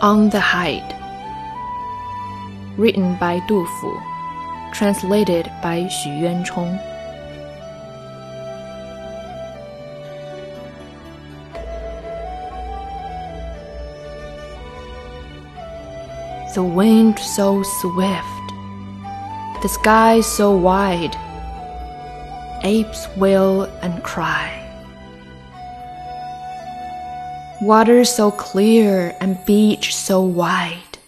On the Height. Written by Du Fu. Translated by Xu Yuanchong. The wind so swift, the sky so wide, apes wail and cry. Water so clear and beach so wide,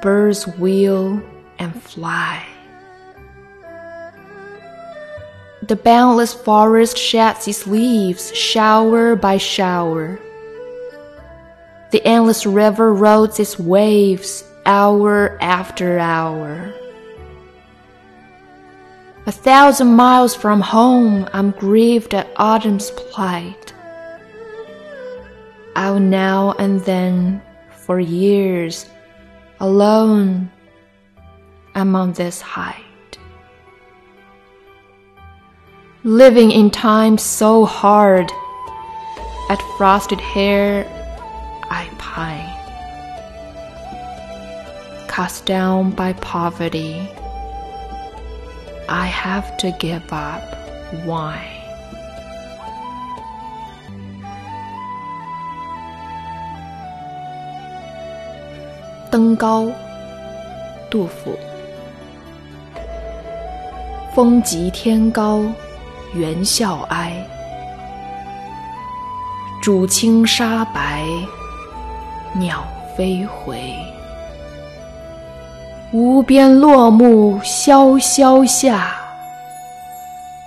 birds wheel and fly. The boundless forest sheds its leaves shower by shower. The endless river rolls its waves hour after hour. A thousand miles from home, I'm grieved at autumn's plight. I'll now and then, for years, alone, am on this height. Living in time so hard, at frosted hair I pine. Cast down by poverty, I have to give up wine. 登高，杜甫。风急天高猿啸哀，渚清沙白鸟飞回。无边落木萧萧下，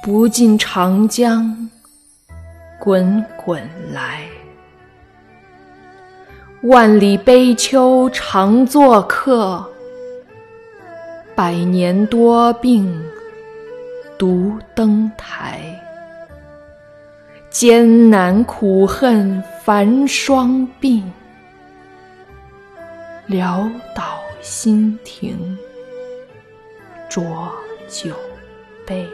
不尽长江滚滚来。万里悲秋常作客，百年多病独登台。艰难苦恨繁霜鬓，潦倒新停浊酒杯。